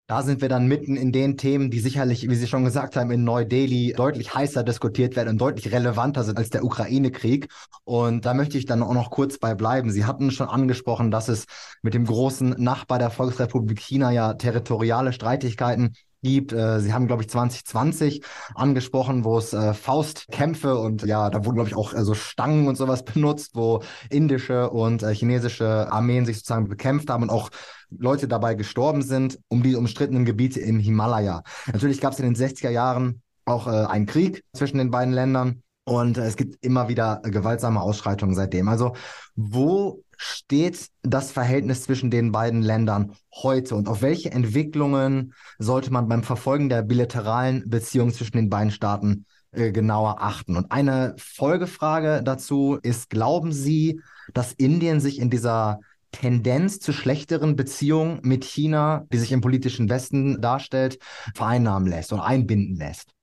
Da sind wir dann mitten in den Themen, die sicherlich, wie Sie schon gesagt haben, in Neu-Delhi deutlich heißer diskutiert werden und deutlich relevanter sind als der Ukraine-Krieg. Und da möchte ich dann auch noch kurz bei bleiben. Sie hatten schon angesprochen, dass es mit dem großen Nachbar der Volksrepublik China ja territoriale Streitigkeiten gibt. Äh, Sie haben, glaube ich, 2020 angesprochen, wo es äh, Faustkämpfe und ja, da wurden, glaube ich, auch äh, so Stangen und sowas benutzt, wo indische und äh, chinesische Armeen sich sozusagen bekämpft haben und auch Leute dabei gestorben sind, um die umstrittenen Gebiete im Himalaya. Natürlich gab es in den 60er Jahren auch äh, einen Krieg zwischen den beiden Ländern. Und es gibt immer wieder gewaltsame Ausschreitungen seitdem. Also wo steht das Verhältnis zwischen den beiden Ländern heute und auf welche Entwicklungen sollte man beim Verfolgen der bilateralen Beziehungen zwischen den beiden Staaten äh, genauer achten? Und eine Folgefrage dazu ist, glauben Sie, dass Indien sich in dieser Tendenz zu schlechteren Beziehungen mit China, die sich im politischen Westen darstellt, vereinnahmen lässt und einbinden lässt?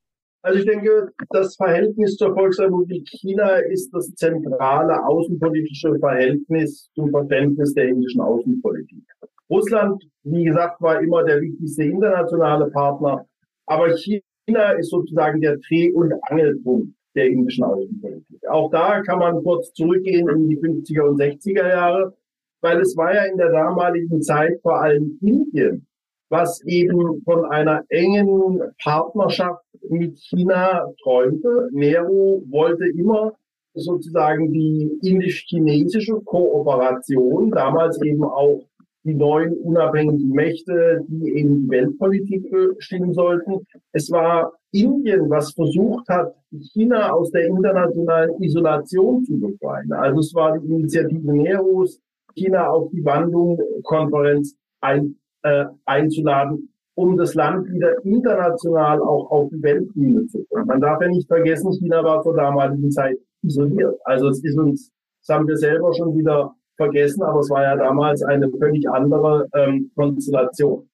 Also ich denke, das Verhältnis zur Volksrepublik China ist das zentrale außenpolitische Verhältnis zum Verständnis der indischen Außenpolitik. Russland, wie gesagt, war immer der wichtigste internationale Partner, aber China ist sozusagen der Dreh- und Angelpunkt der indischen Außenpolitik. Auch da kann man kurz zurückgehen in die 50er und 60er Jahre, weil es war ja in der damaligen Zeit vor allem Indien, was eben von einer engen Partnerschaft mit China träumte. Nehru wollte immer sozusagen die indisch-chinesische Kooperation, damals eben auch die neuen unabhängigen Mächte, die eben die Weltpolitik bestimmen sollten. Es war Indien, was versucht hat, China aus der internationalen Isolation zu befreien. Also es war die Initiative Nehrus, China auf die Bandung-Konferenz ein, äh, einzuladen, um das Land wieder international auch auf die Weltbühne zu bringen. Man darf ja nicht vergessen, China war zur damaligen Zeit isoliert. Also es ist uns, das haben wir selber schon wieder vergessen, aber es war ja damals eine völlig andere ähm, Konstellation.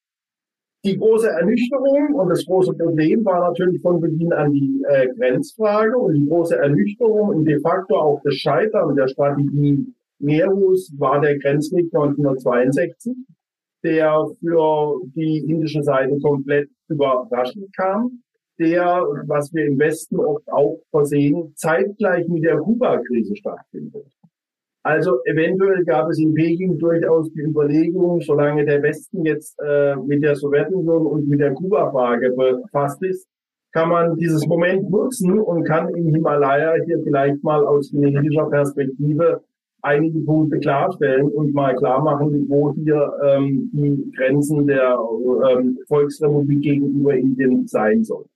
Die große Ernüchterung und das große Problem war natürlich von Beginn an die äh, Grenzfrage und die große Ernüchterung und de facto auch das Scheitern der Strategie Nerus war der Grenzkrieg 1962 der für die indische Seite komplett überraschend kam, der, was wir im Westen oft auch versehen, zeitgleich mit der Kuba-Krise stattfindet. Also eventuell gab es in Peking durchaus die Überlegung, solange der Westen jetzt äh, mit der Sowjetunion und mit der Kuba-Frage befasst ist, kann man dieses Moment nutzen und kann im Himalaya hier vielleicht mal aus chinesischer Perspektive einige Punkte klarstellen und mal klar machen, wo hier ähm, die Grenzen der ähm, Volksrepublik gegenüber Indien sein sollen.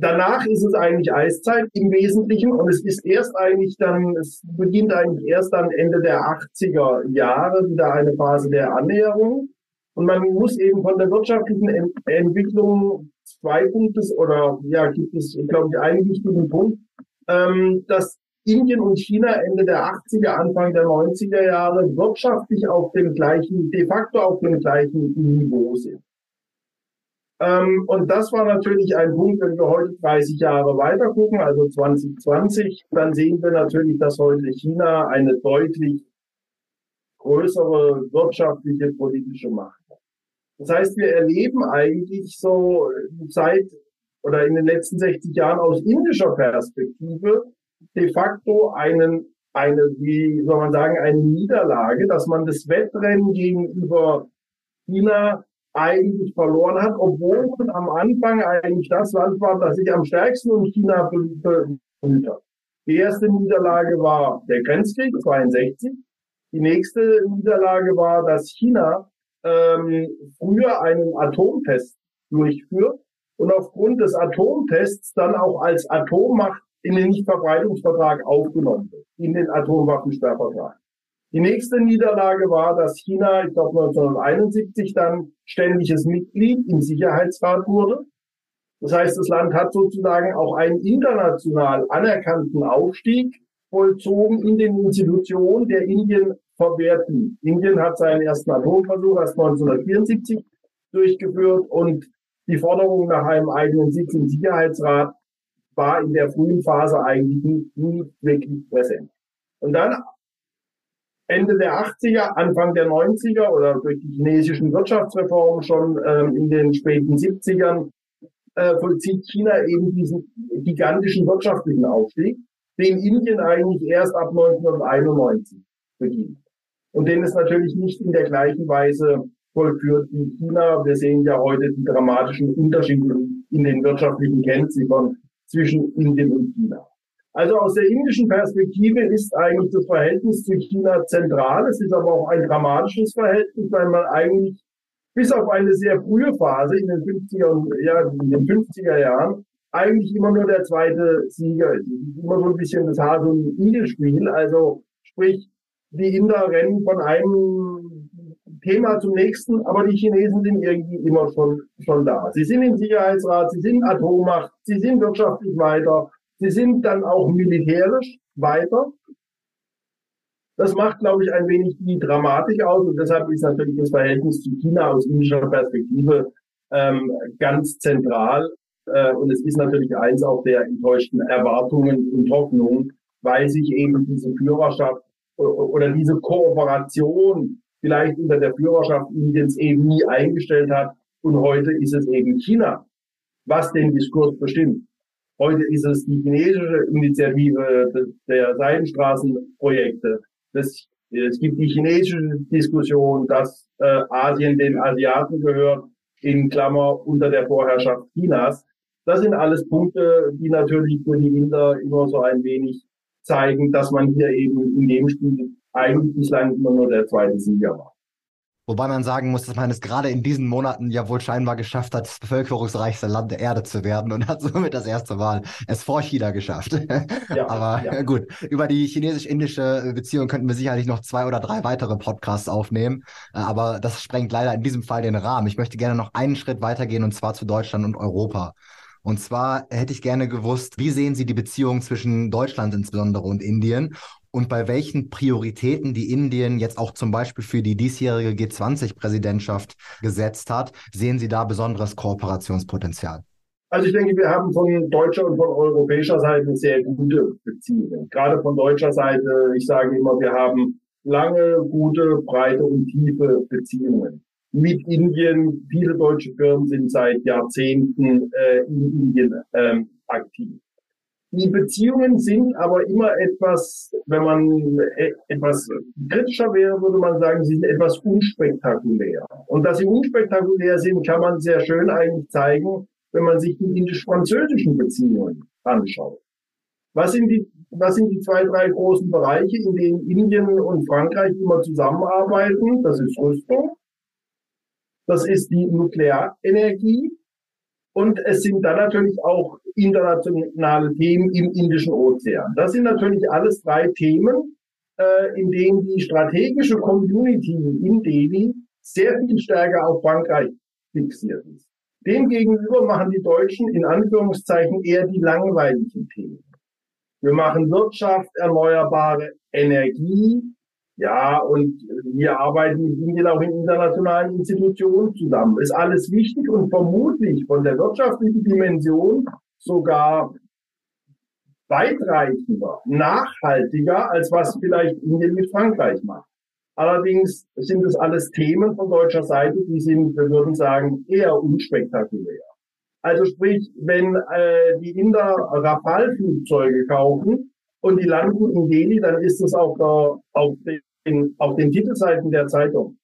Danach ist es eigentlich Eiszeit im Wesentlichen und es ist erst eigentlich dann, es beginnt eigentlich erst dann Ende der 80er Jahre wieder eine Phase der Annäherung. Und man muss eben von der wirtschaftlichen Ent Entwicklung zwei Punkte oder ja, gibt es, glaube ich, einen wichtigen Punkt, ähm, dass Indien und China Ende der 80er, Anfang der 90er Jahre wirtschaftlich auf dem gleichen, de facto auf dem gleichen Niveau sind. Ähm, und das war natürlich ein Punkt, wenn wir heute 30 Jahre weiter gucken, also 2020, dann sehen wir natürlich, dass heute China eine deutlich größere wirtschaftliche, politische Macht hat. Das heißt, wir erleben eigentlich so seit oder in den letzten 60 Jahren aus indischer Perspektive de facto einen, eine, wie soll man sagen, eine Niederlage, dass man das Wettrennen gegenüber China eigentlich verloren hat, obwohl man am Anfang eigentlich das Land war, das sich am stärksten um China bemüht hat. Die erste Niederlage war der Grenzkrieg 62. Die nächste Niederlage war, dass China ähm, früher einen Atomtest durchführt und aufgrund des Atomtests dann auch als Atommacht in den Nichtverbreitungsvertrag aufgenommen wird, in den Atomwaffensperrvertrag. Die nächste Niederlage war, dass China, ich glaube 1971, dann ständiges Mitglied im Sicherheitsrat wurde. Das heißt, das Land hat sozusagen auch einen international anerkannten Aufstieg vollzogen in den Institutionen, der Indien verwerten. Indien hat seinen ersten Atomversuch erst 1974 durchgeführt und die Forderung nach einem eigenen Sitz im Sicherheitsrat war in der frühen Phase eigentlich nie, wirklich präsent. Und dann Ende der 80er, Anfang der 90er oder durch die chinesischen Wirtschaftsreformen schon ähm, in den späten 70ern äh, vollzieht China eben diesen gigantischen wirtschaftlichen Aufstieg, den Indien eigentlich erst ab 1991 beginnt. Und den es natürlich nicht in der gleichen Weise vollführt wie China. Wir sehen ja heute die dramatischen Unterschiede in den wirtschaftlichen Kennziffern zwischen Indien und China. Also aus der indischen Perspektive ist eigentlich das Verhältnis zu China zentral. Es ist aber auch ein dramatisches Verhältnis, weil man eigentlich bis auf eine sehr frühe Phase in den 50er, ja, in den 50er Jahren eigentlich immer nur der zweite Sieger ist. Immer so ein bisschen das Hase- und Igel-Spiel. Also sprich, die Inder rennen von einem Thema zum nächsten, aber die Chinesen sind irgendwie immer schon, schon da. Sie sind im Sicherheitsrat, sie sind Atommacht, sie sind wirtschaftlich weiter, sie sind dann auch militärisch weiter. Das macht, glaube ich, ein wenig die Dramatik aus und deshalb ist natürlich das Verhältnis zu China aus indischer Perspektive ähm, ganz zentral. Äh, und es ist natürlich eins auch der enttäuschten Erwartungen und Hoffnungen, weil sich eben diese Führerschaft oder diese Kooperation vielleicht unter der Führerschaft Indiens eben nie eingestellt hat. Und heute ist es eben China, was den Diskurs bestimmt. Heute ist es die chinesische Initiative der Seidenstraßenprojekte. Das, es gibt die chinesische Diskussion, dass äh, Asien den Asiaten gehört, in Klammer unter der Vorherrschaft Chinas. Das sind alles Punkte, die natürlich für die Inder immer so ein wenig zeigen, dass man hier eben in dem Spiel eigentlich bislang immer nur der zweite Sieger war. Wobei man sagen muss, dass man es gerade in diesen Monaten ja wohl scheinbar geschafft hat, das bevölkerungsreichste Land der Erde zu werden und hat somit das erste Mal es vor China geschafft. Ja, Aber ja. gut, über die chinesisch-indische Beziehung könnten wir sicherlich noch zwei oder drei weitere Podcasts aufnehmen. Aber das sprengt leider in diesem Fall den Rahmen. Ich möchte gerne noch einen Schritt weitergehen und zwar zu Deutschland und Europa. Und zwar hätte ich gerne gewusst, wie sehen Sie die Beziehung zwischen Deutschland insbesondere und Indien und bei welchen Prioritäten die Indien jetzt auch zum Beispiel für die diesjährige G20-Präsidentschaft gesetzt hat, sehen Sie da besonderes Kooperationspotenzial? Also ich denke, wir haben von deutscher und von europäischer Seite sehr gute Beziehungen. Gerade von deutscher Seite, ich sage immer, wir haben lange, gute, breite und tiefe Beziehungen mit Indien. Viele deutsche Firmen sind seit Jahrzehnten äh, in Indien ähm, aktiv. Die Beziehungen sind aber immer etwas, wenn man e, etwas kritischer wäre, würde man sagen, sie sind etwas unspektakulär. Und dass sie unspektakulär sind, kann man sehr schön eigentlich zeigen, wenn man sich die indisch-französischen Beziehungen anschaut. Was sind die, was sind die zwei, drei großen Bereiche, in denen Indien und Frankreich immer zusammenarbeiten? Das ist Rüstung. Das ist die Nuklearenergie. Und es sind dann natürlich auch internationale Themen im Indischen Ozean. Das sind natürlich alles drei Themen, äh, in denen die strategische Community in Delhi sehr viel stärker auf Frankreich fixiert ist. Demgegenüber machen die Deutschen in Anführungszeichen eher die langweiligen Themen. Wir machen Wirtschaft, erneuerbare Energie, ja, und wir arbeiten mit Indien auch in internationalen Institutionen zusammen. Ist alles wichtig und vermutlich von der wirtschaftlichen Dimension sogar weitreichender, nachhaltiger, als was vielleicht Indien mit Frankreich macht. Allerdings sind es alles Themen von deutscher Seite, die sind, wir würden sagen, eher unspektakulär. Also sprich, wenn äh, die Inder Rafale-Flugzeuge kaufen und die landen in Delhi, dann ist es auf, der, auf, den, auf den Titelseiten der Zeitung.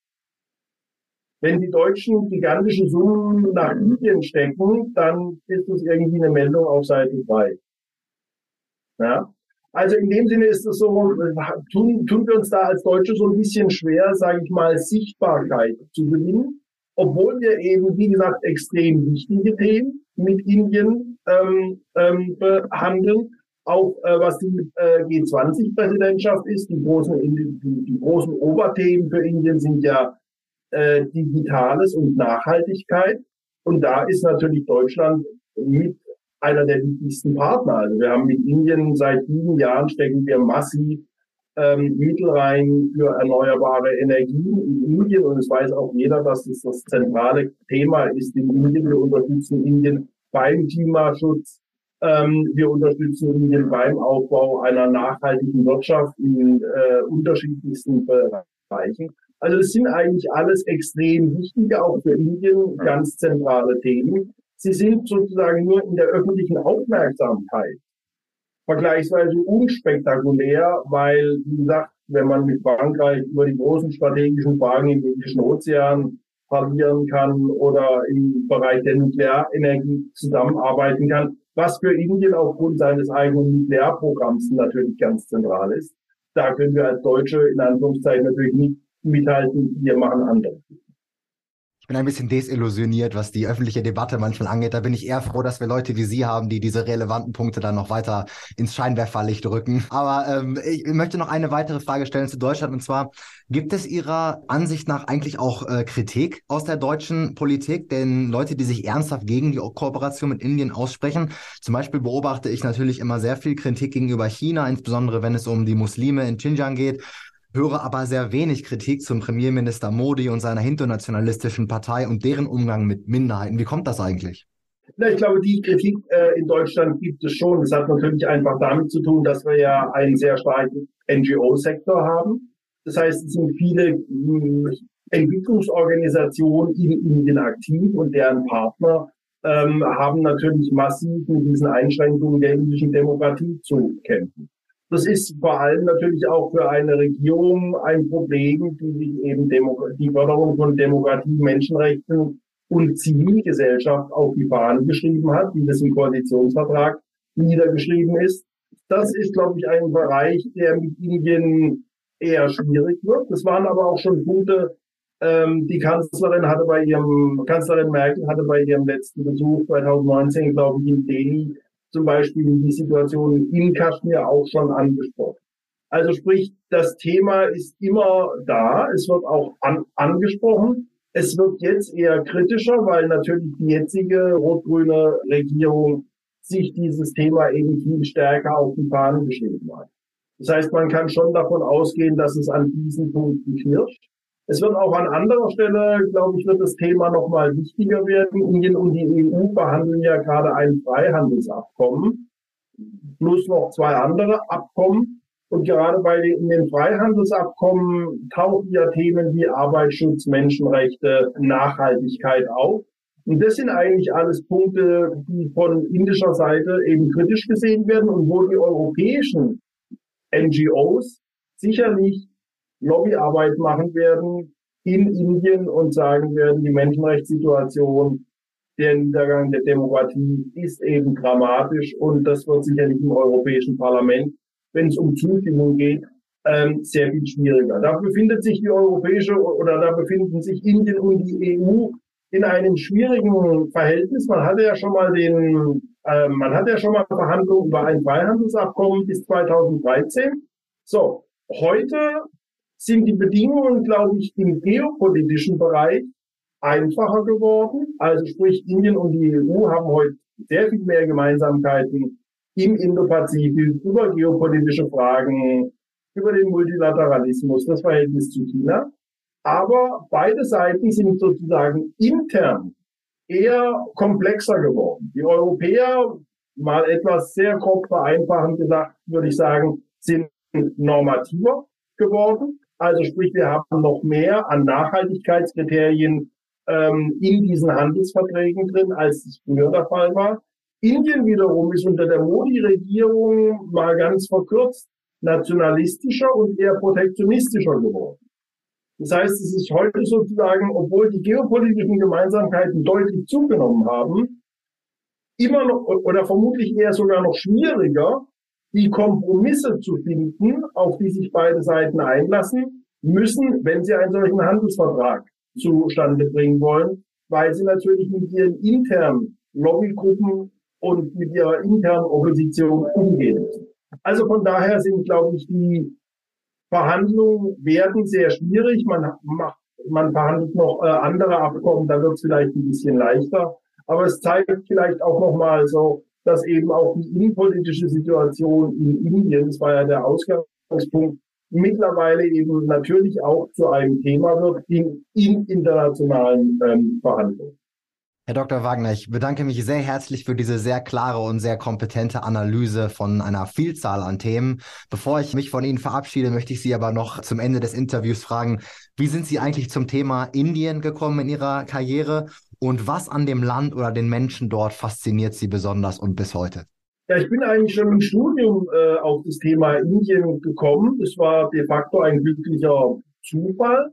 Wenn die Deutschen gigantische Summen nach Indien stecken, dann ist es irgendwie eine Meldung auf Seite 3. Ja? Also in dem Sinne ist es so, tun, tun wir uns da als Deutsche so ein bisschen schwer, sage ich mal, Sichtbarkeit zu gewinnen, obwohl wir eben, wie gesagt, extrem wichtige Themen mit Indien ähm, ähm, behandeln. Auch äh, was die äh, G20-Präsidentschaft ist, die großen, die, die großen Oberthemen für Indien sind ja äh, Digitales und Nachhaltigkeit. Und da ist natürlich Deutschland mit einer der wichtigsten Partner. Also wir haben mit Indien seit sieben Jahren stecken wir massiv ähm, Mittel rein für erneuerbare Energien in Indien. Und es weiß auch jeder, dass das das zentrale Thema ist in Indien. Wir unterstützen Indien beim Klimaschutz. Ähm, wir unterstützen Indien beim Aufbau einer nachhaltigen Wirtschaft in äh, unterschiedlichsten Bereichen. Also das sind eigentlich alles extrem wichtige, auch für Indien ganz zentrale Themen. Sie sind sozusagen nur in der öffentlichen Aufmerksamkeit vergleichsweise unspektakulär, weil, wie gesagt, wenn man mit Frankreich über die großen strategischen Fragen im Indischen Ozean parlieren kann oder im Bereich der Nuklearenergie zusammenarbeiten kann, was für Indien aufgrund seines eigenen Nuklearprogramms natürlich ganz zentral ist. Da können wir als Deutsche in Anführungszeichen natürlich nicht mithalten. Wir machen andere. Ich bin ein bisschen desillusioniert, was die öffentliche Debatte manchmal angeht. Da bin ich eher froh, dass wir Leute wie Sie haben, die diese relevanten Punkte dann noch weiter ins Scheinwerferlicht rücken. Aber ähm, ich möchte noch eine weitere Frage stellen zu Deutschland. Und zwar, gibt es Ihrer Ansicht nach eigentlich auch äh, Kritik aus der deutschen Politik? Denn Leute, die sich ernsthaft gegen die Kooperation mit Indien aussprechen, zum Beispiel beobachte ich natürlich immer sehr viel Kritik gegenüber China, insbesondere wenn es um die Muslime in Xinjiang geht höre aber sehr wenig Kritik zum Premierminister Modi und seiner hinternationalistischen Partei und deren Umgang mit Minderheiten. Wie kommt das eigentlich? Na, ich glaube, die Kritik äh, in Deutschland gibt es schon. Das hat natürlich einfach damit zu tun, dass wir ja einen sehr starken NGO-Sektor haben. Das heißt, es sind viele äh, Entwicklungsorganisationen in Indien aktiv und deren Partner ähm, haben natürlich massiv mit diesen Einschränkungen der indischen Demokratie zu kämpfen. Das ist vor allem natürlich auch für eine Regierung ein Problem, die sich eben Demo die Förderung von Demokratie, Menschenrechten und Zivilgesellschaft auf die Fahnen geschrieben hat, wie das im Koalitionsvertrag niedergeschrieben ist. Das ist, glaube ich, ein Bereich, der mit Indien eher schwierig wird. Das waren aber auch schon Punkte, ähm, die Kanzlerin hatte bei ihrem, Kanzlerin Merkel hatte bei ihrem letzten Besuch 2019, glaube ich, in Delhi zum Beispiel die Situation in Kaschmir auch schon angesprochen. Also sprich, das Thema ist immer da, es wird auch an, angesprochen. Es wird jetzt eher kritischer, weil natürlich die jetzige rot-grüne Regierung sich dieses Thema eben viel stärker auf die Fahnen geschrieben hat. Das heißt, man kann schon davon ausgehen, dass es an diesen Punkten knirscht. Es wird auch an anderer Stelle, glaube ich, wird das Thema nochmal wichtiger werden. Indien und die EU verhandeln ja gerade ein Freihandelsabkommen plus noch zwei andere Abkommen. Und gerade bei den, den Freihandelsabkommen tauchen ja Themen wie Arbeitsschutz, Menschenrechte, Nachhaltigkeit auf. Und das sind eigentlich alles Punkte, die von indischer Seite eben kritisch gesehen werden und wo die europäischen NGOs sicherlich Lobbyarbeit machen werden in Indien und sagen werden, die Menschenrechtssituation, der Niedergang der Demokratie ist eben dramatisch und das wird sicherlich im Europäischen Parlament, wenn es um Zustimmung geht, ähm, sehr viel schwieriger. Da befindet sich die europäische oder da befinden sich Indien und die EU in einem schwierigen Verhältnis. Man hatte ja schon mal den, äh, man hatte ja schon mal Verhandlungen über ein Freihandelsabkommen bis 2013. So, heute sind die Bedingungen, glaube ich, im geopolitischen Bereich einfacher geworden. Also sprich, Indien und die EU haben heute sehr viel mehr Gemeinsamkeiten im Indo-Pazifik über geopolitische Fragen, über den Multilateralismus, das Verhältnis zu China. Aber beide Seiten sind sozusagen intern eher komplexer geworden. Die Europäer, mal etwas sehr grob vereinfachend gesagt, würde ich sagen, sind normativer geworden. Also sprich, wir haben noch mehr an Nachhaltigkeitskriterien ähm, in diesen Handelsverträgen drin, als es früher der Fall war. Indien wiederum ist unter der Modi-Regierung mal ganz verkürzt nationalistischer und eher protektionistischer geworden. Das heißt, es ist heute sozusagen, obwohl die geopolitischen Gemeinsamkeiten deutlich zugenommen haben, immer noch oder vermutlich eher sogar noch schwieriger, die Kompromisse zu finden, auf die sich beide Seiten einlassen müssen, wenn sie einen solchen Handelsvertrag zustande bringen wollen, weil sie natürlich mit ihren internen Lobbygruppen und mit ihrer internen Opposition umgehen müssen. Also von daher sind, glaube ich, die Verhandlungen werden sehr schwierig. Man macht, man verhandelt noch äh, andere Abkommen, da wird es vielleicht ein bisschen leichter. Aber es zeigt vielleicht auch nochmal so, dass eben auch die innenpolitische Situation in Indien, das war ja der Ausgangspunkt, mittlerweile eben natürlich auch zu einem Thema wird in, in internationalen ähm, Verhandlungen. Herr Dr. Wagner, ich bedanke mich sehr herzlich für diese sehr klare und sehr kompetente Analyse von einer Vielzahl an Themen. Bevor ich mich von Ihnen verabschiede, möchte ich Sie aber noch zum Ende des Interviews fragen, wie sind Sie eigentlich zum Thema Indien gekommen in Ihrer Karriere und was an dem Land oder den Menschen dort fasziniert Sie besonders und bis heute? Ja, ich bin eigentlich schon im Studium äh, auf das Thema Indien gekommen. Das war de facto ein glücklicher Zufall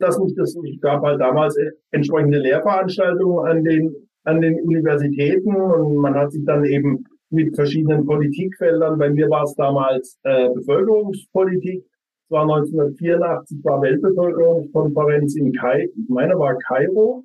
dass mich das, es gab halt damals entsprechende Lehrveranstaltungen an den, an den Universitäten und man hat sich dann eben mit verschiedenen Politikfeldern, bei mir war es damals äh, Bevölkerungspolitik, es war 1984, war Weltbevölkerungskonferenz in Kai, ich meine war Kairo,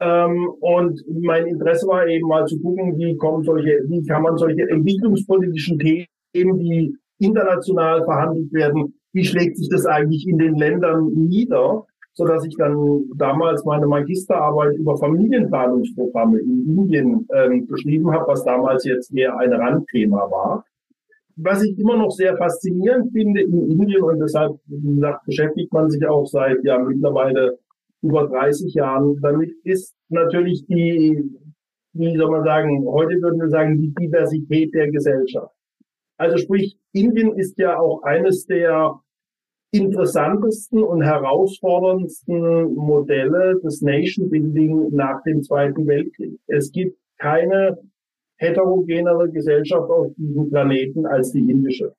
und mein Interesse war eben mal zu gucken, wie kommen solche, wie kann man solche entwicklungspolitischen Themen, die international verhandelt werden, wie schlägt sich das eigentlich in den Ländern nieder? so dass ich dann damals meine Magisterarbeit über Familienplanungsprogramme in Indien ähm, geschrieben habe, was damals jetzt eher ein Randthema war. Was ich immer noch sehr faszinierend finde in Indien und deshalb, wie gesagt, beschäftigt man sich auch seit ja mittlerweile über 30 Jahren damit, ist natürlich die, wie soll man sagen, heute würden wir sagen, die Diversität der Gesellschaft. Also sprich, Indien ist ja auch eines der interessantesten und herausforderndsten Modelle des Nation Building nach dem Zweiten Weltkrieg. Es gibt keine heterogenere Gesellschaft auf diesem Planeten als die indische.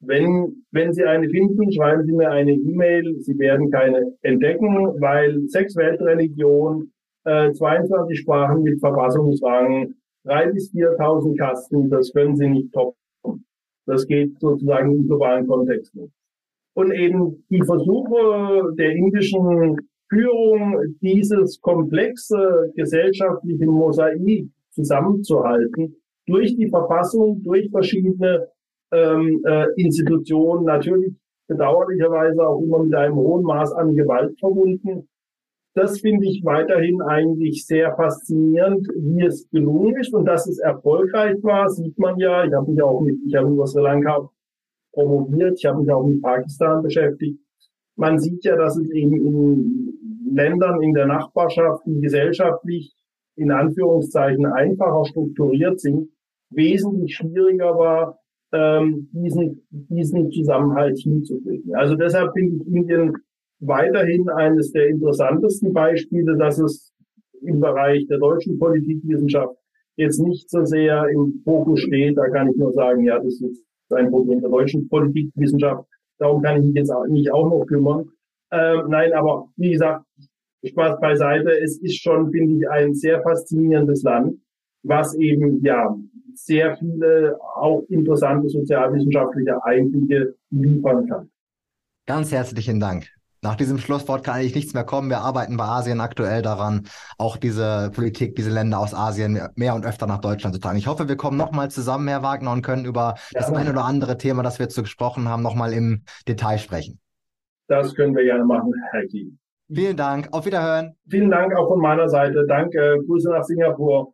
Wenn, wenn Sie eine finden, schreiben Sie mir eine E-Mail. Sie werden keine entdecken, weil sechs Weltreligionen, äh, 22 Sprachen mit Verfassungsrang, drei bis 4.000 Kasten, das können Sie nicht toppen. Das geht sozusagen im globalen Kontext nicht und eben die Versuche der indischen Führung, dieses komplexe gesellschaftliche Mosaik zusammenzuhalten, durch die Verfassung, durch verschiedene ähm, äh, Institutionen, natürlich bedauerlicherweise auch immer mit einem hohen Maß an Gewalt verbunden. Das finde ich weiterhin eigentlich sehr faszinierend, wie es gelungen ist und dass es erfolgreich war, sieht man ja. Ich habe mich auch mit, ich habe über Sri Lanka promoviert. Ich habe mich auch mit Pakistan beschäftigt. Man sieht ja, dass es eben in Ländern in der Nachbarschaft, die gesellschaftlich in Anführungszeichen einfacher strukturiert sind, wesentlich schwieriger war, ähm, diesen, diesen Zusammenhalt hinzukriegen. Also deshalb finde ich Indien weiterhin eines der interessantesten Beispiele, dass es im Bereich der deutschen Politikwissenschaft jetzt nicht so sehr im Fokus steht. Da kann ich nur sagen, ja, das ist ein Problem der deutschen Politikwissenschaft. Darum kann ich mich jetzt auch, nicht auch noch kümmern. Ähm, nein, aber wie gesagt, Spaß beiseite. Es ist schon, finde ich, ein sehr faszinierendes Land, was eben, ja, sehr viele auch interessante sozialwissenschaftliche Einblicke liefern kann. Ganz herzlichen Dank. Nach diesem Schlusswort kann eigentlich nichts mehr kommen. Wir arbeiten bei Asien aktuell daran, auch diese Politik, diese Länder aus Asien mehr und öfter nach Deutschland zu tragen. Ich hoffe, wir kommen nochmal zusammen, Herr Wagner, und können über ja. das ein oder andere Thema, das wir so gesprochen haben, nochmal im Detail sprechen. Das können wir gerne machen, Herr Kie. Vielen Dank. Auf Wiederhören. Vielen Dank auch von meiner Seite. Danke. Grüße nach Singapur.